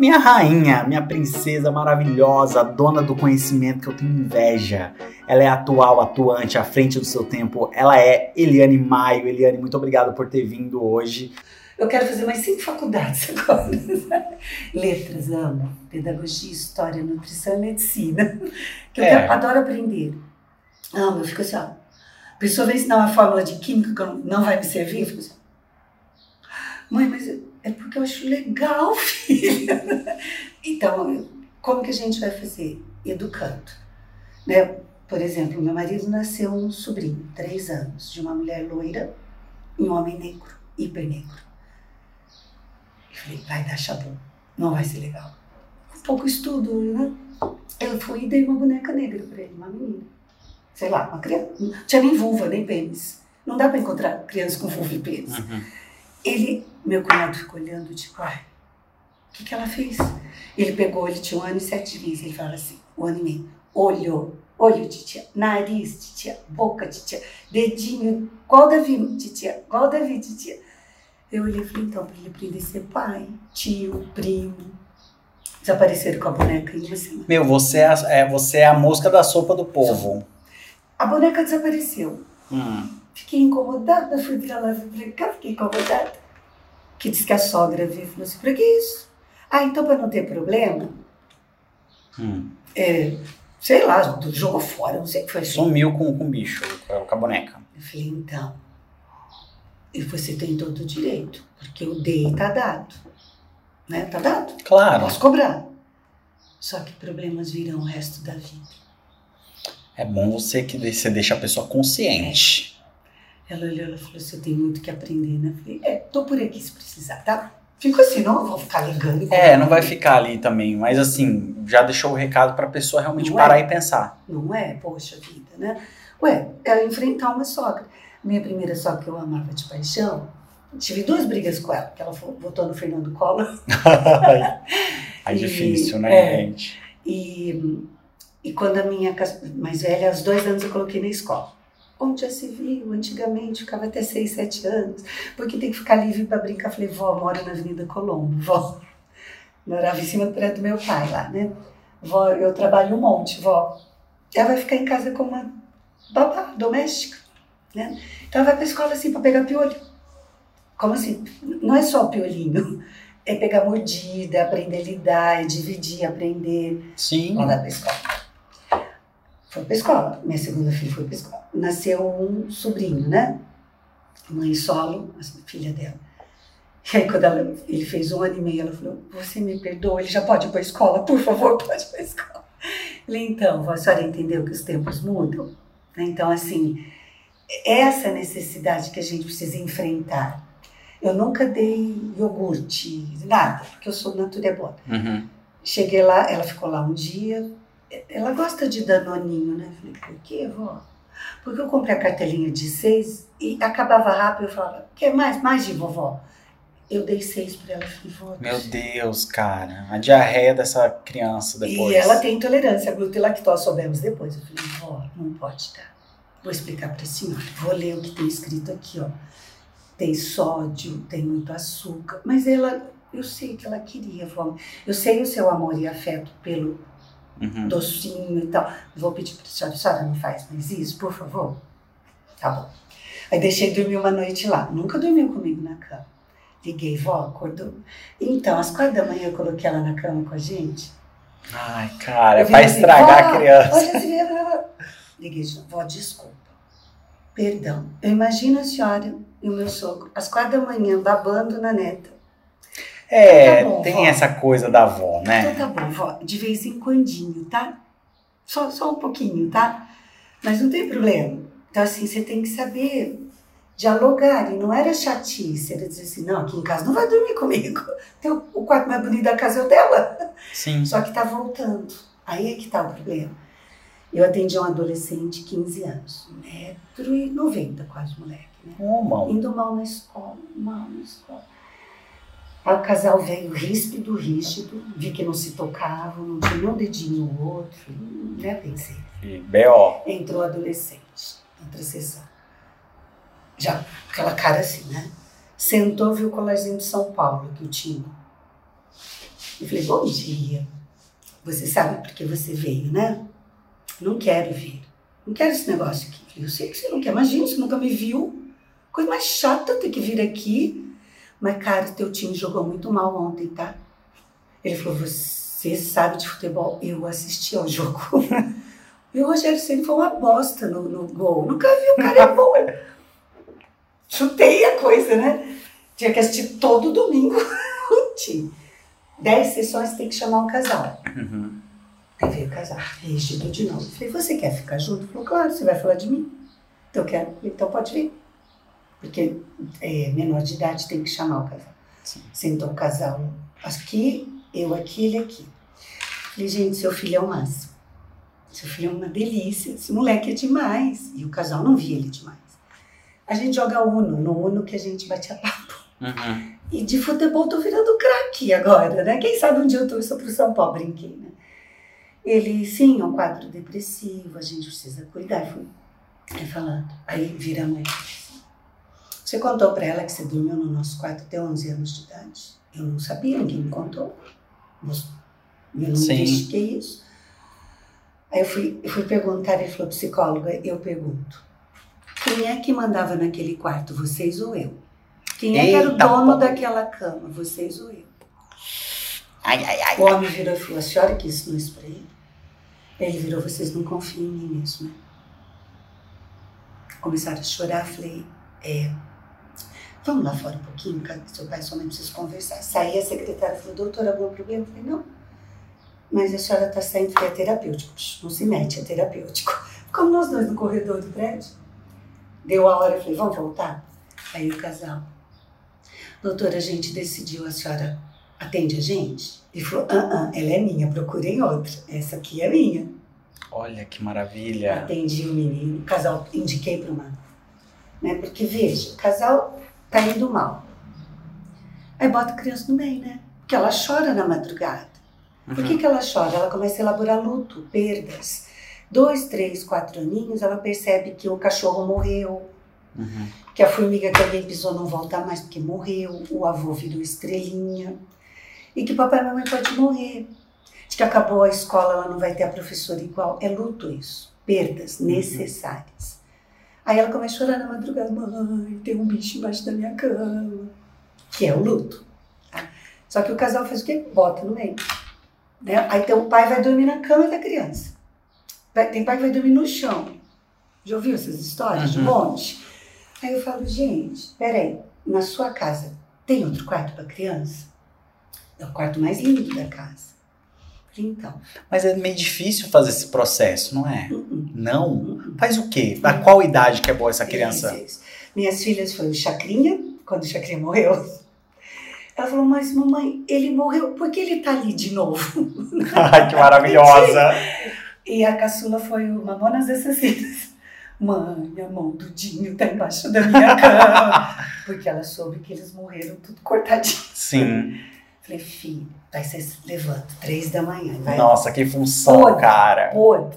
Minha rainha, minha princesa maravilhosa, dona do conhecimento que eu tenho inveja. Ela é atual, atuante, à frente do seu tempo. Ela é Eliane Maio. Eliane, muito obrigado por ter vindo hoje. Eu quero fazer mais cinco faculdades agora. Letras, amo. Pedagogia, História, Nutrição e Medicina. Que eu É. quero- adoro aprender. Amo, eu fico assim, ó. A pessoa vem ensinar uma fórmula de química que eu não- vai me servir, eu fico assim. Mãe, mas é porque eu acho legal, filha. Então, como que a gente vai fazer? Educando. Né? Por exemplo, meu marido nasceu um sobrinho, três anos, de uma mulher loira e um homem negro, hiper negro. Eu falei, vai dar chabu, não vai ser legal. Um pouco estudo, né? Eu fui e dei uma boneca negra para ele, uma menina. Sei lá, uma criança. Não tinha nem vulva, nem pênis. Não dá para encontrar criança com vulva e pênis. Ele, meu cunhado ficou olhando, tipo, ai, o que, que ela fez? Ele pegou, ele tinha um ano e sete meses, ele falava assim, um ano e meio, olho, olho, titia, nariz, titia, boca, titia, dedinho, igual o Davi, titia, igual o Davi, titia. Eu olhei e falei, então, para ele aprender a ser pai, tio, primo. Desapareceram com a boneca em uma semana. Meu, você é, a- é- você é a mosca da sopa do povo. A boneca desapareceu. Hum. Fiquei incomodada, fui pra lá, pra cá, fiquei incomodada. Que disse que a sogra e pra que isso? Ah, então para não ter problema, Hum. é, sei lá, jogou fora, não sei o que foi. Sumiu com, com o bicho, com a boneca. Eu falei, então, e você tem todo o direito, porque o dei tá dado. Né? Tá dado. Claro. Posso cobrar. Só que problemas virão o resto da vida. É bom você que você deixa a pessoa consciente. Ela olhou ela falou assim, eu tenho muito que aprender, né? Eu falei, é, tô por aqui se precisar, tá? Fico assim, não vou ficar ligando. É, não vai ficar ali também, mas assim, já deixou o recado pra pessoa realmente Não parar é? e pensar. Não é? Poxa vida, né? Ué, ela enfrentar uma sogra. Minha primeira sogra que eu amava de paixão, tive duas brigas com ela, que ela votou no Fernando Collor É E- difícil, né, é. gente? e, e quando a minha mais velha, aos dois anos eu coloquei na escola. Onde já se viu, antigamente ficava até seis, sete anos, porque tem que ficar livre para brincar. Falei, vó, mora na Avenida Colombo, vó. Morava em cima do prédio do meu pai lá, né? Vó, eu trabalho um monte, vó. Ela vai ficar em casa como uma babá doméstica, né? Então ela vai para escola assim para pegar piolho. Como assim? Não é só piolinho, é pegar mordida, aprender a lidar, é dividir, aprender. Sim. Vai para escola. Foi para escola. Minha segunda filha foi para escola. Nasceu um sobrinho, né? Mãe solo, a filha dela. E aí, quando ela- ele fez um ano e meio, ela falou: Você me perdoa, ele já pode ir para a escola? Por favor, pode ir para a escola. Falei: Então, a senhora entendeu que os tempos mudam? Né? Então, assim, essa necessidade que a gente precisa enfrentar. Eu nunca dei iogurte, nada, porque eu sou natureba. Uhum. Cheguei lá, ela ficou lá um dia. Ela gosta de danoninho, né? Falei, por quê, vó? Porque eu comprei a cartelinha de seis e acabava rápido. Eu falava, quer mais? Mais de vovó? Eu dei seis para ela. Falei, vó. Meu Deus, cara. A diarreia dessa criança depois. E ela tem intolerância a glúten e lactose, soubemos depois. Eu falei, vó, não pode dar. Vou explicar para a senhora. Vou ler o que tem escrito aqui, ó. Tem sódio, tem muito açúcar. Mas ela, eu sei que ela queria, vó. Eu sei o seu amor e afeto pelo Uhum. docinho e tal. Vou pedir para a senhora, a senhora não faz mais isso, por favor? Tá bom. Aí deixei dormir uma noite lá. Nunca dormiu comigo na cama. Liguei, vó, acordou. Então, às quatro da manhã eu coloquei ela na cama com a gente. Ai, cara, é pra assim, estragar "Vó, a criança. Olha, vira. Liguei, vó, desculpa. Perdão. Eu imagino a senhora e o meu sogro, às quatro da manhã, babando na neta. É, Tá bom, tem vó. essa coisa da avó, né? Então tá bom, vó, de vez em quandinho, tá? Só, só um pouquinho, tá? Mas não tem problema. Então, assim, você tem que saber dialogar. E não era chatice, era dizer assim, não, aqui em casa não vai dormir comigo. Tem o, quarto mais bonito da casa é o dela. Sim. Só que tá voltando. Aí é que tá o problema. Eu atendi um adolescente, 15 anos, 1,90m quase, moleque, né? Ô, mão. Indo mal na escola, mal na escola. Aí o casal veio ríspido, rígido, vi que não se tocavam, não tinha um dedinho no outro, né? Pensei. E B.O. Entrou adolescente, outra sessão. Já aquela cara assim, né? Sentou, viu o colarzinho de São Paulo que eu tinha. Eu falei, bom dia. Você sabe por que você veio, né? Não quero vir. Não quero esse negócio aqui. Eu sei que você não quer. Imagina, você nunca me viu. Coisa mais chata ter que vir aqui. Mas, cara, teu time jogou muito mal ontem, tá? Ele falou, você sabe de futebol? Eu assisti ao jogo. E o Rogério sempre foi uma bosta no, no gol. Nunca vi o cara é bom. Chutei a coisa, né? Tinha que assistir todo domingo o time. Dez sessões tem que chamar um casal. Uhum. Aí veio o casal, rígido de novo. Falei, você quer ficar junto? Falou, claro, você vai falar de mim. Então eu quero, então pode vir. Porque é, menor de idade tem que chamar o casal. Sim. Sentou o casal aqui, eu aqui, ele aqui. Falei, gente, seu filho é o máximo. Seu filho é uma delícia, esse moleque é demais. E o casal não via ele demais. A gente joga Uno, no Uno que a gente bate a papo. Uhum. E de futebol tô virando craque agora, né? Quem sabe um dia eu torço pro São Paulo, brinquei, né? Ele, sim, é um quadro depressivo, a gente precisa cuidar. Fui aí falando. Aí vira a mãe. Você contou pra ela que você dormiu no nosso quarto até 11 anos de idade? Eu não sabia, ninguém me contou. Eu não Sim. investiguei isso. Aí eu fui, eu fui perguntar, ele falou, psicóloga, eu pergunto. Quem é que mandava naquele quarto, vocês ou eu? Quem é que era o Eita, dono pô. daquela cama, vocês ou eu? Ai, ai, ai. O homem virou e falou, a senhora que ensinou isso pra ele? Ele virou, vocês não confiam em mim mesmo, né? Começaram a chorar, falei, é, vamos lá fora um pouquinho, seu pai e sua mãe precisam conversar. Saí, a secretária falou, doutora, algum problema? Eu falei, não. Mas a senhora está saindo, porque é terapêutico. Não se mete, é terapêutico. Ficamos nós dois no corredor do prédio. Deu a hora, eu falei, vamos voltar? Aí o casal, doutora, a gente decidiu, a senhora atende a gente? Ele falou, ah, ah, ela é minha, procurem outra. Essa aqui é minha. Olha que maravilha. Atendi o menino, o casal, indiquei para uma. Né? Porque, veja, o casal tá indo mal. Aí bota a criança no meio, né? Porque ela chora na madrugada. Por que, que ela chora? Ela começa a elaborar luto, perdas. Dois, três, quatro aninhos, ela percebe que o cachorro morreu, Uhum. que a formiga que alguém pisou não volta mais porque morreu, o avô virou estrelinha, e que papai e mamãe pode morrer. De que acabou a escola, ela não vai ter a professora igual. É luto isso, perdas necessárias. Aí ela começa a chorar na madrugada, mãe, tem um bicho embaixo da minha cama, que é o luto. tá? Só que o casal faz o quê? Bota no meio. Né? Aí tem o pai vai dormir na cama da criança. Tem pai que vai dormir no chão. Já ouviu essas histórias de Uhum. monte? Aí eu falo, gente, peraí, na sua casa tem outro quarto para criança? É o quarto mais lindo da casa. Então, Mas é meio difícil fazer esse processo, não é? uh -uh, Não? uh -uh. Faz o quê? A qual idade que é boa essa criança? Isso, isso. Minhas filhas foi o Chacrinha, quando o Chacrinha morreu. Ela falou, mas mamãe, ele morreu, por que ele tá ali de novo? Ai, que maravilhosa. E a caçula foi o Mamonas Assassinas. Mãe, a mão do Dinho tá embaixo da minha cama. Porque ela soube que eles morreram tudo cortadinho. Sim. Falei, filho, aí você se levanta, três da manhã, vai Nossa, que função, Podre. cara. podre,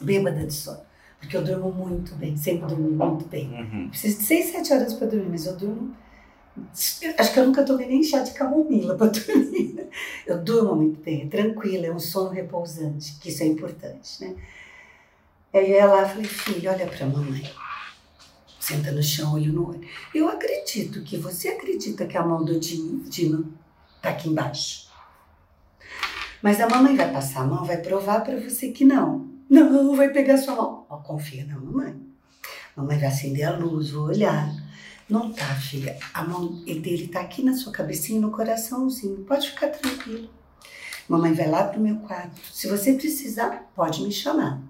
bêbada de sono. Porque eu durmo muito bem, sempre dormi muito bem. Uhum. Preciso de seis, sete horas pra dormir, mas eu durmo. Acho que eu nunca tomei nem chá de camomila pra dormir. né? Eu durmo muito bem, é tranquila, é um sono repousante, que isso é importante, né? Aí eu ia lá e falei, filho, olha pra mamãe. Senta no chão, olho no olho. Eu acredito que você acredita que a mão do Dino tá aqui embaixo. Mas a mamãe vai passar a mão, vai provar pra você que não. Não, vai pegar sua mão. Ó, confia na mamãe. Mamãe vai acender a luz, vou olhar. Não tá, filha. A mão dele tá aqui na sua cabecinha, no coraçãozinho. Pode ficar tranquilo. Mamãe vai lá pro meu quarto. Se você precisar, pode me chamar.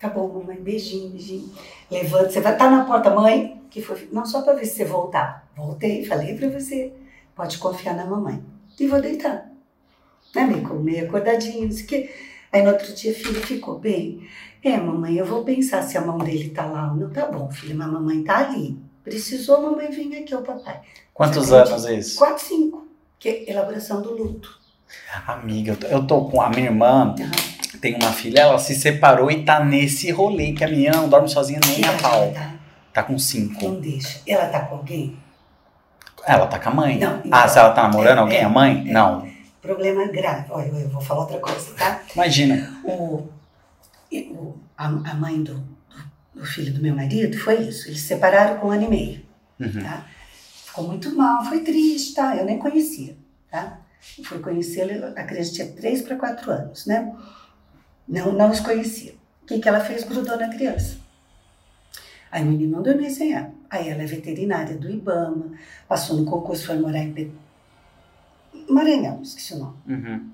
Tá bom, mamãe. Beijinho, beijinho. Levanta. Você vai estar na porta, mãe? Que foi? Não, só pra ver se você voltar. Voltei, falei pra você. Pode confiar na mamãe. E vou deitar. Né, meio, meio acordadinho, não sei o quê. Aí no outro dia, filho, ficou bem? É, mamãe, eu vou pensar se a mão dele tá lá ou não. Tá bom, filho, mas a mamãe tá ali. Precisou, a mamãe vem aqui, o papai. Quantos anos isso? Quatro, cinco. Que é elaboração do luto. Amiga, eu tô, eu tô com a minha irmã, Aham. tem uma filha, ela se separou e tá nesse rolê que a menina não dorme sozinha nem a pau. tá? Tá com cinco. Não deixa. Ela tá com alguém? Ela tá com a mãe. Não, então- ah, se ela tá namorando É, alguém? é, a mãe? é. Não. problema grave. Olha, eu vou falar outra coisa, tá? Imagina. O, o, a, a mãe do, do, filho do meu marido foi isso. Eles se separaram com um ano e meio, Uhum. tá? Ficou muito mal, foi triste, tá? Eu nem conhecia, tá? Eu fui conhecê-la, a criança tinha 3 para 4 anos, né? Não, não os conhecia. O que, que ela fez? Grudou na criança. Aí o menino não dormia sem ela. Aí ela é veterinária do Ibama, passou no concurso, foi morar em Pe- Maranhão, esqueci o nome. Uhum.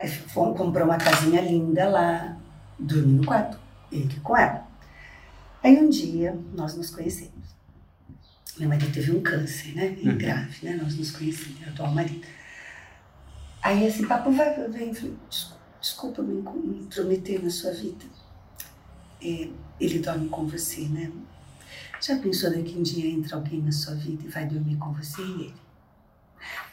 Aí fomos, comprou uma casinha linda lá, dormi no quarto, ele com ela. Aí um dia nós nos conhecemos. Meu marido teve um câncer, né? E Uhum. grave, né? Nós nos conhecemos, meu atual marido. Aí esse papo vai, vem, eu falei, "Des- desculpa me intrometer na sua vida. É, ele dorme com você, né? Já pensou daqui um dia entra alguém na sua vida e vai dormir com você e ele?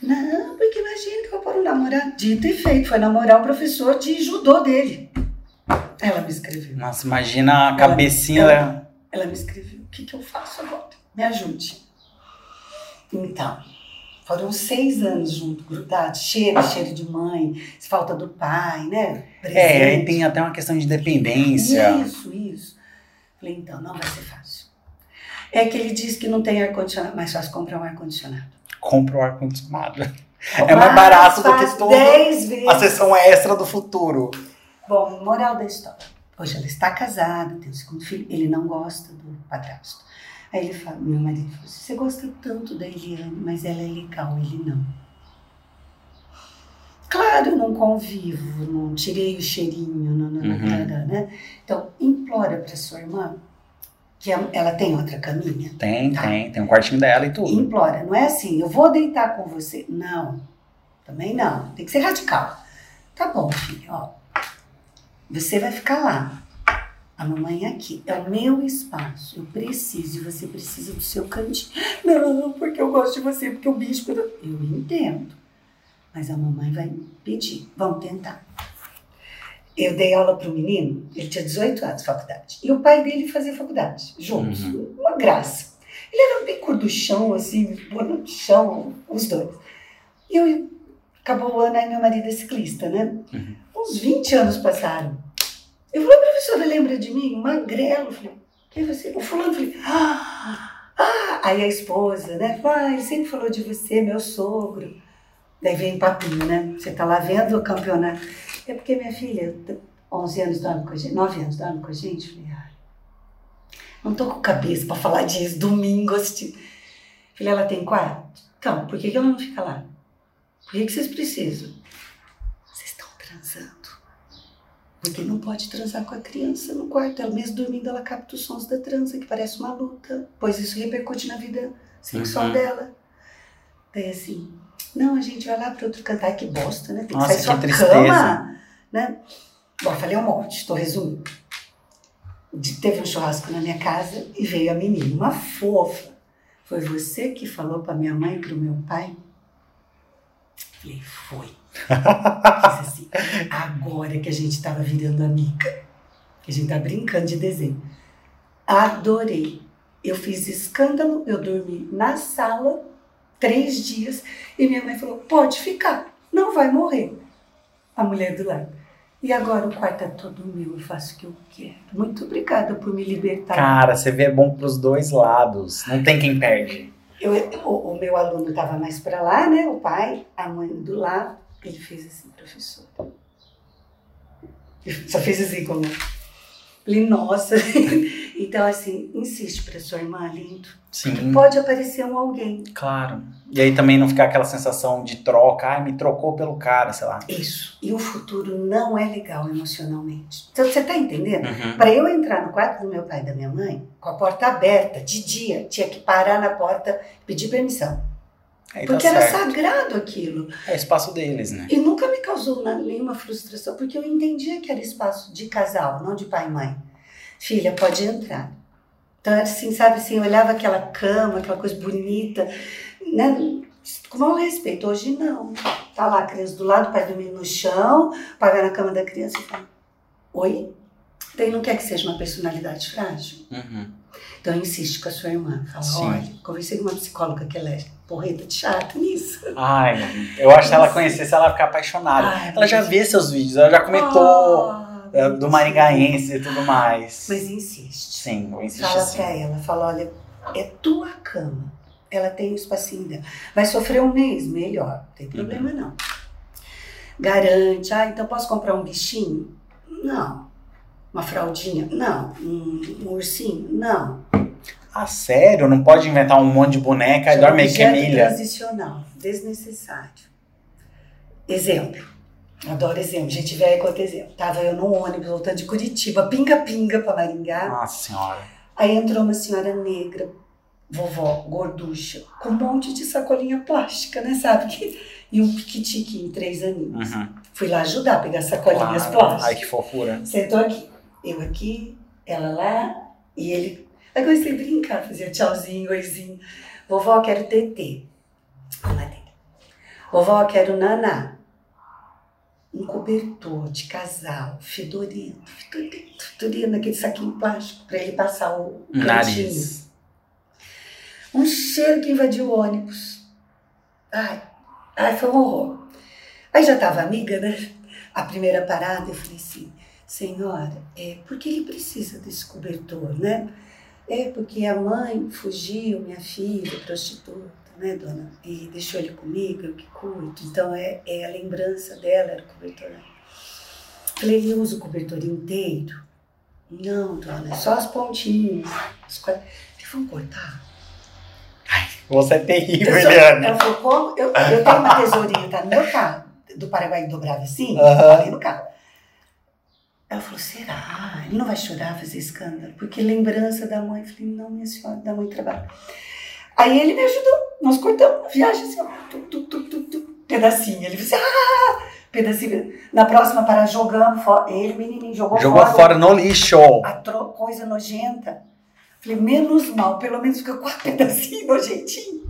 Não, porque imagina que eu vou um namorado. Dito e feito, foi namorar o professor de judô dele. Ela me escreveu. Nossa, imagina a cabecinha. ela- Ela me escreveu: o que, que eu faço agora? Me ajude. Então, foram seis anos juntos, grudados, cheiro, cheiro de mãe, falta do pai, né? É, aí Presente. tem até uma questão de dependência. Isso, isso. Falei, então, não vai ser fácil. É que ele diz que não tem ar-condicionado, mas fácil comprar um ar-condicionado. Compra o ar-condicionado. É mais barato do que vezes. A sessão extra do futuro. Bom, moral da história. Hoje ela está casada, tem um segundo filho, ele não gosta do padrasto. Aí ele fala, meu marido falou assim, você gosta tanto da Eliane, mas ela é legal, ele não. Claro, eu não convivo, não tirei o cheirinho, não, não, Uhum. né? Então, implora para sua irmã, que a- ela tem outra caminha, Tem, Tá. tem. Tem um quartinho dela e tudo. implora. Não é assim, eu vou deitar com você. Não, também não. Tem que ser radical. Tá bom, filho, ó. Você vai ficar lá. A mamãe é aqui. É o meu espaço. Eu preciso e você precisa do seu cantinho. Não, porque eu gosto de você, porque o bicho. Eu entendo. Mas a mamãe vai pedir. Vamos tentar. Eu dei aula para o menino, ele tinha 18 anos, faculdade. E o pai dele fazia faculdade, juntos. Uma graça. Ele era bem cor do chão, assim, no chão, os dois. E eu, acabou o ano, aí meu marido é ciclista, né? Uhum. Uns 20 anos passaram. Eu falei, professora, lembra de mim? Magrelo. Eu falei, quem é você? O fulano. Eu falei, ah, ah. Aí a esposa, né? Falou, ah, ele sempre falou de você, meu sogro. Daí vem papinho, né? Você tá lá vendo o campeonato. É porque minha filha, 11 anos dorme com a gente, 9 anos dorme com a gente. Falei, ai, não tô com cabeça pra falar disso, domingo assistir. Falei, ela tem quarto? Então, por que, que ela não fica lá? Por que, que vocês precisam? Vocês estão transando. Porque não pode transar com a criança no quarto. Ela mesmo dormindo, ela capta os sons da transa, que parece uma luta. Pois isso repercute na vida sexual Uhum. dela. Daí assim, não, a gente vai lá para outro canto. Ai, que bosta, né? Tem que Nossa, sair que sua tristeza. cama. Né? Bom, falei um monte, estou resumindo. De- Teve um churrasco na minha casa e veio a menina, uma fofa. Foi você que falou para minha mãe e para o meu pai? Falei, foi. Fiz assim, agora que a gente estava virando amiga, que a gente tá brincando de desenho. Adorei. Eu fiz escândalo, eu dormi na sala três dias e minha mãe falou: pode ficar, não vai morrer. A mulher do lado. E agora o quarto é todo meu, eu faço o que eu quero. Muito obrigada por me libertar. Cara, você vê é bom pros dois lados. Não tem quem perde. Eu, o, o meu aluno estava mais para lá, né? O pai, a mãe do lado. Ele fez assim, professor. Só fez assim como. Falei, nossa. então, assim, insiste para sua irmã, lindo. Sim, Pode aparecer um alguém. claro. E aí também não ficar aquela sensação de troca. Ai, me trocou pelo cara, sei lá. Isso. E o futuro não é legal emocionalmente. Então, você tá entendendo? Uhum. Para eu entrar no quarto do meu pai e da minha mãe, com a porta aberta, de dia, tinha que parar na porta e pedir permissão. Aí tá Porque era sagrado aquilo. É espaço deles, né? E nunca me causou nenhuma frustração, porque eu entendia que era espaço de casal, não de pai e mãe. Filha, pode entrar. Então, era assim, sabe assim, eu olhava aquela cama, aquela coisa bonita, né? Com maior respeito. Hoje não. Tá lá a criança do lado, o pai dormindo no chão, vai na cama da criança e fala, oi? Daí não quer que seja uma personalidade frágil. Uhum. Então insiste com a sua irmã. Fala, Sim. olha, conversei com uma psicóloga que ela é porreta de chata nisso. Ai, eu acho que se ela conhecesse, ela ia ficar apaixonada. Ai, ela já vê seus vídeos, ela já comentou Ah, é, do Maringaense e tudo mais. Mas insiste. Sim, vou insistir Fala sim. pra ela, fala, olha, é tua cama. Ela tem o espacinho dela. Vai sofrer um mês, melhor. Não tem problema Uhum. não. Garante, ah, então posso comprar um bichinho? Não. Uma fraldinha? Não. Um, um ursinho? Não. Ah, sério? Não pode inventar um monte de boneca e dorme que é milha? transicional, desnecessário. Exemplo. Adoro exemplo. Gente, velho, conta exemplo. Tava eu num ônibus voltando de Curitiba, pinga-pinga pra Maringá. Nossa senhora. Aí entrou uma senhora negra, vovó, gorducha, com um monte de sacolinha plástica, né? Sabe? Que, e um piquitiquinho, três aninhos. Uhum. Fui lá ajudar a pegar sacolinhas Claro. plásticas. Ai, que fofura. Sentou aqui, eu aqui, ela lá, e ele. Aí comecei a brincar, fazia tchauzinho, oizinho. Vovó, quero TT. Madeira. Vovó, quero naná. Um cobertor de casal, fedorento, fedorento, fedorento, naquele saquinho plástico, para ele passar o cantinho. Nariz. Um cheiro que invadiu o ônibus. Ai, ai, foi um horror. Aí já estava amiga, né? A primeira parada, eu falei assim, senhora, é porque ele precisa desse cobertor, né? É porque a mãe fugiu, minha filha, prostituta, né, dona? E deixou ele comigo, eu que cuido. Então é, é a lembrança dela, era o cobertor. Falei, ele usa o cobertor inteiro? Não, dona, é só as pontinhas. As quadras. Falei, vamos cortar? Você é terrível, sou- Eliane. Ela falou, como? Eu, eu tenho uma tesourinha, tá no meu carro, do Paraguai dobrava assim, Aham. ali no carro. Ela falou, será? Ele não vai chorar, fazer escândalo? Porque lembrança da mãe. Eu falei, não, minha senhora, da mãe trabalha. Aí ele me ajudou, nós cortamos a viagem assim, ó, tu, tu, tu, pedacinho. Ele disse, ah, pedacinho. Na próxima parada, jogamos fora. Ele, menininho, jogou, Jogou fora no lixo. a coisa nojenta. Falei, menos mal, pelo menos fica quatro pedacinhos nojentinhos.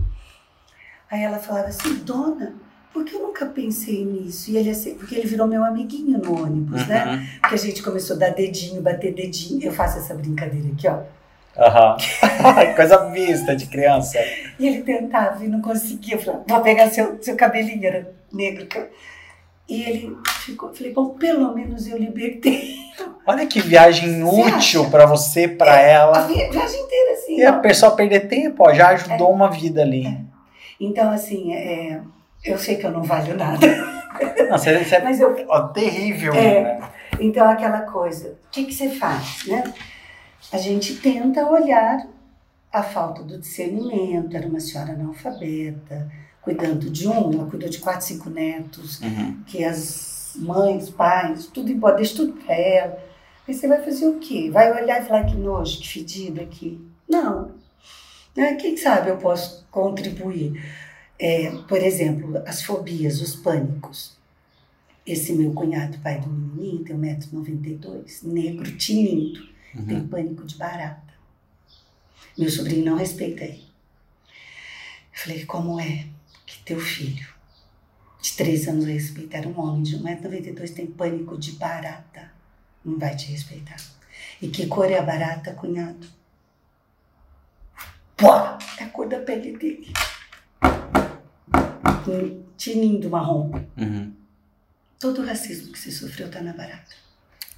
Aí ela falava assim, dona, por que eu nunca pensei nisso? E ele assim, porque ele virou meu amiguinho no ônibus, né? Uhum. Porque a gente começou a dar dedinho, bater dedinho. Eu faço essa brincadeira aqui, ó. Aham. Coisa vista de criança. E ele tentava e não conseguia. Eu falei, vou pegar seu, seu cabelinho, era negro. E ele ficou, falei, bom, pelo menos eu libertei. Olha que viagem útil pra você, pra A ela. vi- viagem inteira, assim. E a ó. pessoa perder tempo, ó, já ajudou uma vida ali. Então, assim, é, eu sei que eu não valho nada. Não, você, você é Mas eu ó, terrível, É. né? Então, aquela coisa, o que, que você faz, né? A gente tenta olhar a falta do discernimento. Era uma senhora analfabeta, cuidando de um, ela cuidou de quatro, cinco netos, Uhum. que as mães, pais, tudo embora, deixa tudo para ela. Aí você vai fazer o quê? Vai olhar e falar que nojo, que fedido aqui? Não. Né? Quem sabe eu posso contribuir. É, por exemplo, as fobias, os pânicos. Esse meu cunhado, pai do menininho, tem 1,92m, negro, tinindo, tem Uhum. pânico de barata. Meu sobrinho não respeita ele. Eu falei, como é que teu filho, de 3 anos, vai respeitar um homem de 1,92m, tem pânico de barata? Não vai te respeitar. E que cor é a barata, cunhado? Pô, é a cor da pele dele. Um tinindo marrom. Uhum. Todo o racismo que você sofreu tá na barata.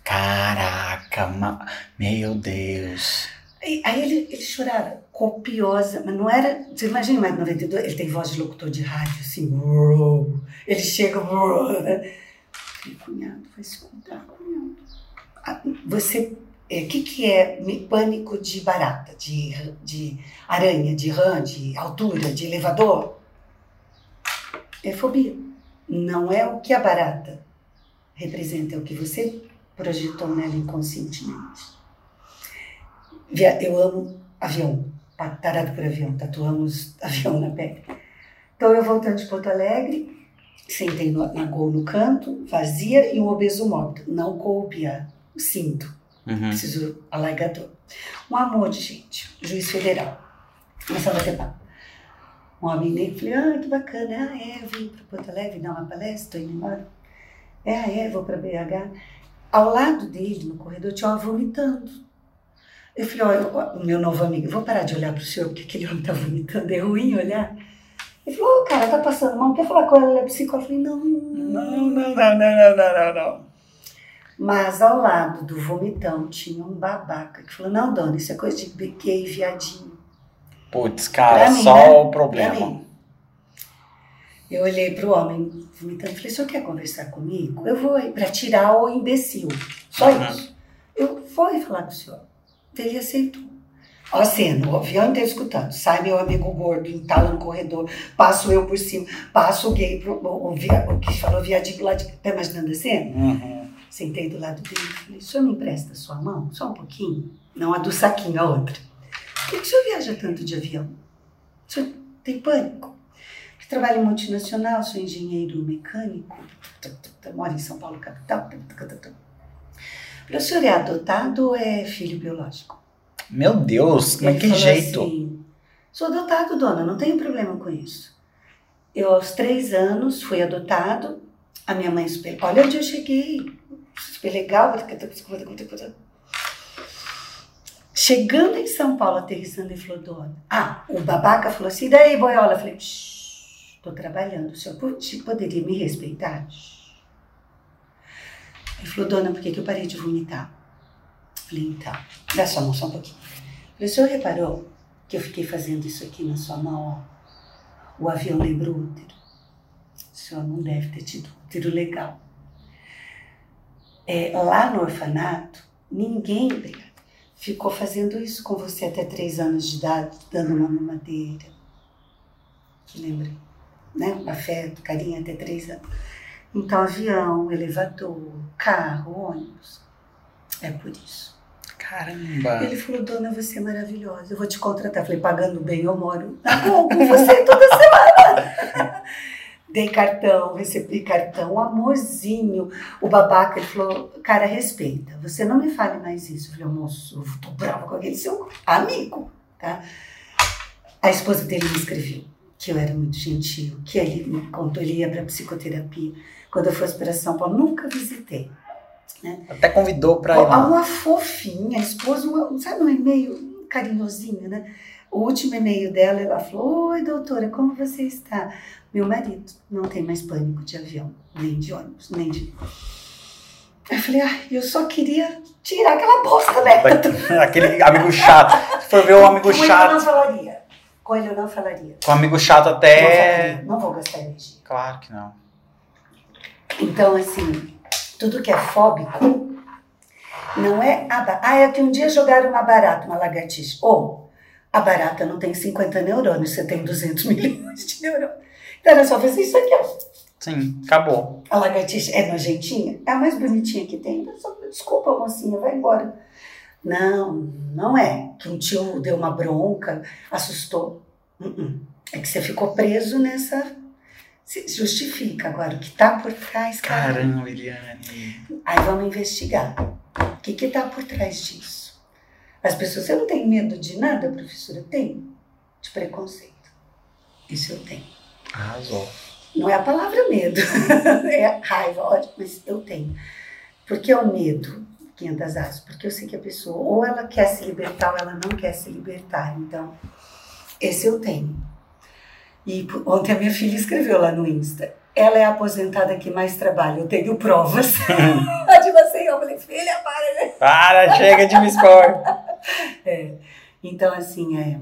Caraca, ma- meu Deus. Aí, aí ele, ele chorava, copiosa, mas não era. Você imagina, mais 92, ele tem voz de locutor de rádio, assim. "Uou". Ele chega. "Uou", né? Falei, cunhado, vai se cuidar, cunhado. Ah, Você. O que, que é pânico de barata, de, de aranha, de rã, de altura, de elevador? É fobia. Não é o que a barata representa, é o que você projetou nela inconscientemente. Eu amo avião, tarado por avião, tatuamos avião na pele. Então eu voltando de Porto Alegre, sentei no, na gol no canto, vazia e um obeso mórbido. Não coube a- o cinto, Uhum. preciso alargador. Um amor de gente, juiz federal. Começava a bater papo. Um homem negro, falei, ah, que bacana. Ah, é, eu vim para Porto Alegre dar uma palestra, estou indo embora. É, ah, é, vou para BH. Ao lado dele, no corredor, tinha uma vomitando. Eu falei, olha, meu novo amigo, vou parar de olhar para o senhor, porque aquele homem está vomitando, é ruim olhar. Ele falou, oh, cara, tá passando mal, quer falar com ela? Ela é psicóloga. Eu falei, não. Não, não, não, não, não, não, não. Mas ao lado do vomitão tinha um babaca que falou, não, dona, isso é coisa de gay viadinho. Putz, cara, mim, só né? o problema. Eu olhei pro homem vomitando e falei, o senhor quer conversar comigo? Eu vou aí pra tirar o imbecil. Só Uhum. isso. Eu vou falar com o senhor. Ele aceitou. Ó cena, o avião inteiro escutando. Sai meu amigo gordo, entala no corredor, passo eu por cima, passo o gay, pro, o, o, via, o que falou viadinho lá de... Tá imaginando a cena? Uhum. Sentei do lado dele e falei, o senhor me empresta a sua mão? Só um pouquinho? Não a do saquinho, a outra. Por que, que o senhor viaja tanto de avião? O senhor tem pânico? Eu trabalho em multinacional, sou engenheiro mecânico, moro em São Paulo, capital. O senhor é adotado ou é filho biológico? Meu Deus, mas que jeito. assim, sou adotado, dona, não tenho problema com isso. Eu, aos três anos, fui adotado. A minha mãe super. Olha onde eu cheguei. Super legal. Chegando em São Paulo, aterrissando em Flodona. Ah, o babaca falou assim: daí, boiola? Eu falei: estou trabalhando. O senhor pod- poderia me respeitar? Ele falou: dona, por que, que eu parei de vomitar? Eu falei: então, dá sua mão só um pouquinho. Falei: o senhor reparou que eu fiquei fazendo isso aqui na sua mão? Ó? O avião lembra o útero. O senhor não deve ter tido útero legal. É, lá no orfanato, ninguém ficou fazendo isso com você até três anos de idade, dando uma mamadeira. Lembra? Né? Afeto, carinho até três anos. Então, avião, elevador, carro, ônibus. É por isso. Caramba. Ele falou, dona, você é maravilhosa, eu vou te contratar. Falei, pagando bem, eu moro na rua com você toda semana. Dei cartão, recebi cartão, amorzinho. O babaca, ele falou, cara, respeita, você não me fale mais isso. Eu falei, moço, eu tô brava com aquele seu amigo, tá? A esposa dele me escreveu que eu era muito gentil, que ele me contou, ele ia para psicoterapia. Quando eu fosse para São Paulo, nunca visitei. Até convidou pra ir Uma, lá. uma fofinha, a esposa, uma, sabe um e-mail carinhosinho, né? O último e-mail dela, ela falou: Oi, doutora, como você está? Meu marido não tem mais pânico de avião, nem de ônibus, nem de. Eu falei: Ai, eu só queria tirar aquela bosta dela. Aquele amigo chato. Se for ver o amigo Com ele eu não chato. falaria. Com ele eu não falaria. Com amigo chato Não até. falaria. Não vou gastar energia. Claro que não. Então, assim, tudo que é fóbico não é Ah, é que um dia jogaram uma barata, uma lagartixa. Ou a barata não tem 50 neurônios, você tem 200 milhões de neurônios. Então era só fazer isso aqui, ó. Sim, acabou. A lagartixa é nojentinha, é a mais bonitinha que tem. Então, desculpa, mocinha, vai embora. Não, não é que um tio deu uma bronca, assustou. Uh-uh. É que você ficou preso nessa. Se justifica agora o que tá por trás, cara. Caramba, Eliane. Aí vamos investigar. O que está por trás disso? As pessoas, você não tem medo de nada, professora? Tem. De preconceito. Isso eu tenho. Arrasou. Não é a palavra medo, é raiva, ódio, mas eu tenho. Por que o medo, 500 asas? Porque eu sei que a pessoa, ou ela quer se libertar, ou ela não quer se libertar. Então, esse eu tenho. E ontem a minha filha escreveu lá no Insta. Ela é a aposentada que mais trabalha, eu tenho provas. de você, eu falei, filha, para, né? Para, chega de me expor. É. Então, assim, é,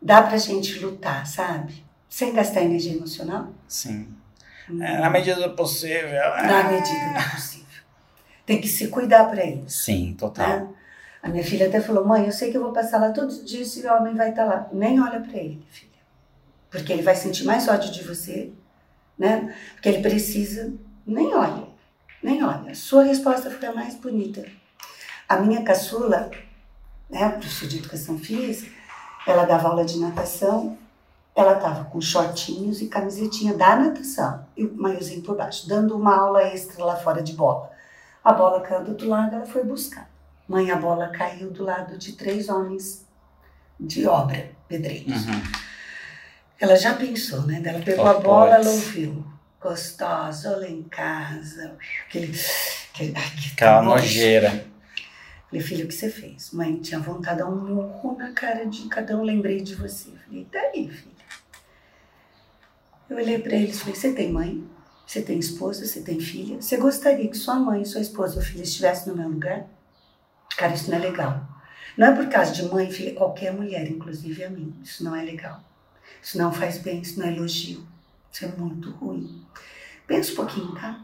dá pra gente lutar, sabe? Sem gastar energia emocional. Sim. É, na medida do possível. Na medida do possível. Tem que se cuidar para isso. Sim, total. Né? A minha filha até falou: mãe, eu sei que eu vou passar lá todos os dias e o homem vai estar lá. Nem olha para ele, filha. Porque ele vai sentir mais ódio de você, né? Porque ele precisa. Nem olha. Nem olha. Sua resposta foi a mais bonita. A minha caçula, né, professor de educação física, ela dava aula de natação, ela estava com shortinhos e camisetinha da natação e o maiozinho por baixo, dando uma aula extra lá fora de bola. A bola caiu do outro lado, ela foi buscar. Mãe, a bola caiu do lado de três homens de obra, pedreiros. Uhum. Ela já pensou, né? Ela pegou Oh, a bola, ela ouviu. Gostosa, olha em casa. Aquele, aquele, ai, que Aquela nojo. nojeira. Falei, filho, o que você fez? Mãe, tinha vontade de um murro na cara de cada um, lembrei de você. Falei, daí, filha? Eu olhei para ele e falei: Você tem mãe? Você tem esposa? Você tem filha? Você gostaria que sua mãe, sua esposa ou filha estivessem no meu lugar? Cara, isso não é legal. Não é por causa de mãe, filha, qualquer mulher, inclusive a mim. Isso não é legal. Isso não faz bem, isso não é elogio. Isso é muito ruim. Pensa um pouquinho, tá?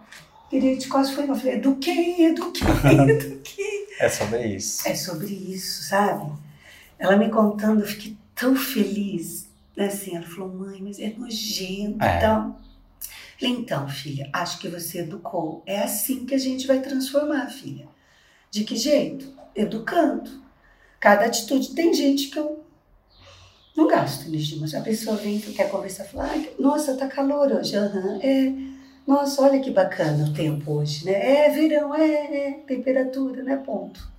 Ele de foi, eu falei, que, do que, do que? É sobre isso. É sobre isso, sabe? Ela me contando, eu fiquei tão feliz. Né? Assim, ela falou, mãe, mas é nojento e É. tal. Falei, então, filha, acho que você educou. É assim que a gente vai transformar, filha. De que jeito? Educando. Cada atitude. Tem gente que eu não gasto energia, mas a pessoa vem que quer conversar, fala, Ai, nossa, tá calor hoje. Aham, é. Nossa, olha que bacana o tempo hoje, né? É verão, é, é temperatura, né? Ponto.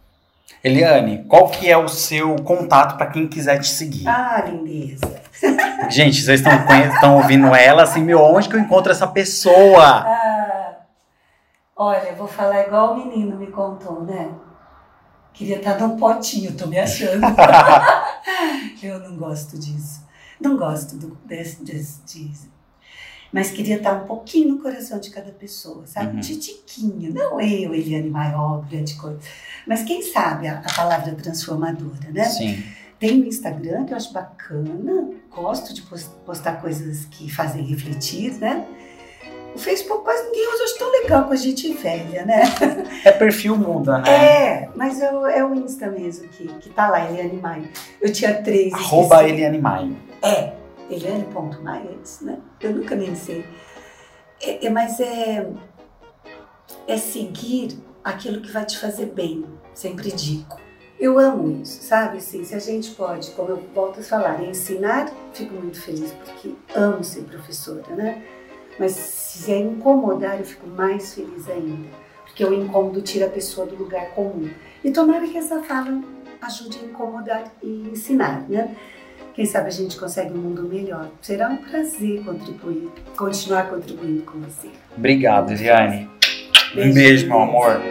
Eliane, qual que é o seu contato para quem quiser te seguir? Ah, lindeza. Gente, vocês estão ouvindo ela assim, meu, onde que eu encontro essa pessoa? Ah, olha, eu vou falar igual o menino me contou, né? Queria estar num potinho, tô me achando. eu não gosto disso. Não gosto do, desse, desse, disso. Mas queria estar um pouquinho no coração de cada pessoa, sabe? Uhum. Um titiquinho. Não eu, Eliane maior, grande coisa. Mas quem sabe a, a palavra transformadora, né? Sim. Tem o Instagram, que eu acho bacana, gosto de pos- postar coisas que fazem refletir, né? O Facebook quase ninguém usa, acho tão legal com a gente velha, né? É perfil muda, né? É, mas é o, é o Insta mesmo que, que tá lá, Eliane Maia. Eu tinha três. Arroba esqueci. Eliane Maio. É, Eliane.maia, é isso, né? Eu nunca nem sei. É, é, mas é, é seguir aquilo que vai te fazer bem, sempre digo. Eu amo isso, sabe? Assim, se a gente pode, como eu volto a falar, ensinar, fico muito feliz porque amo ser professora, né? Mas se é incomodar, eu fico mais feliz ainda. Porque o incômodo tira a pessoa do lugar comum. E tomara que essa fala ajude a incomodar e ensinar, né? Quem sabe a gente consegue um mundo melhor. Será um prazer contribuir, continuar contribuindo com você. Obrigado, Eliane. Um Beijo, meu amor.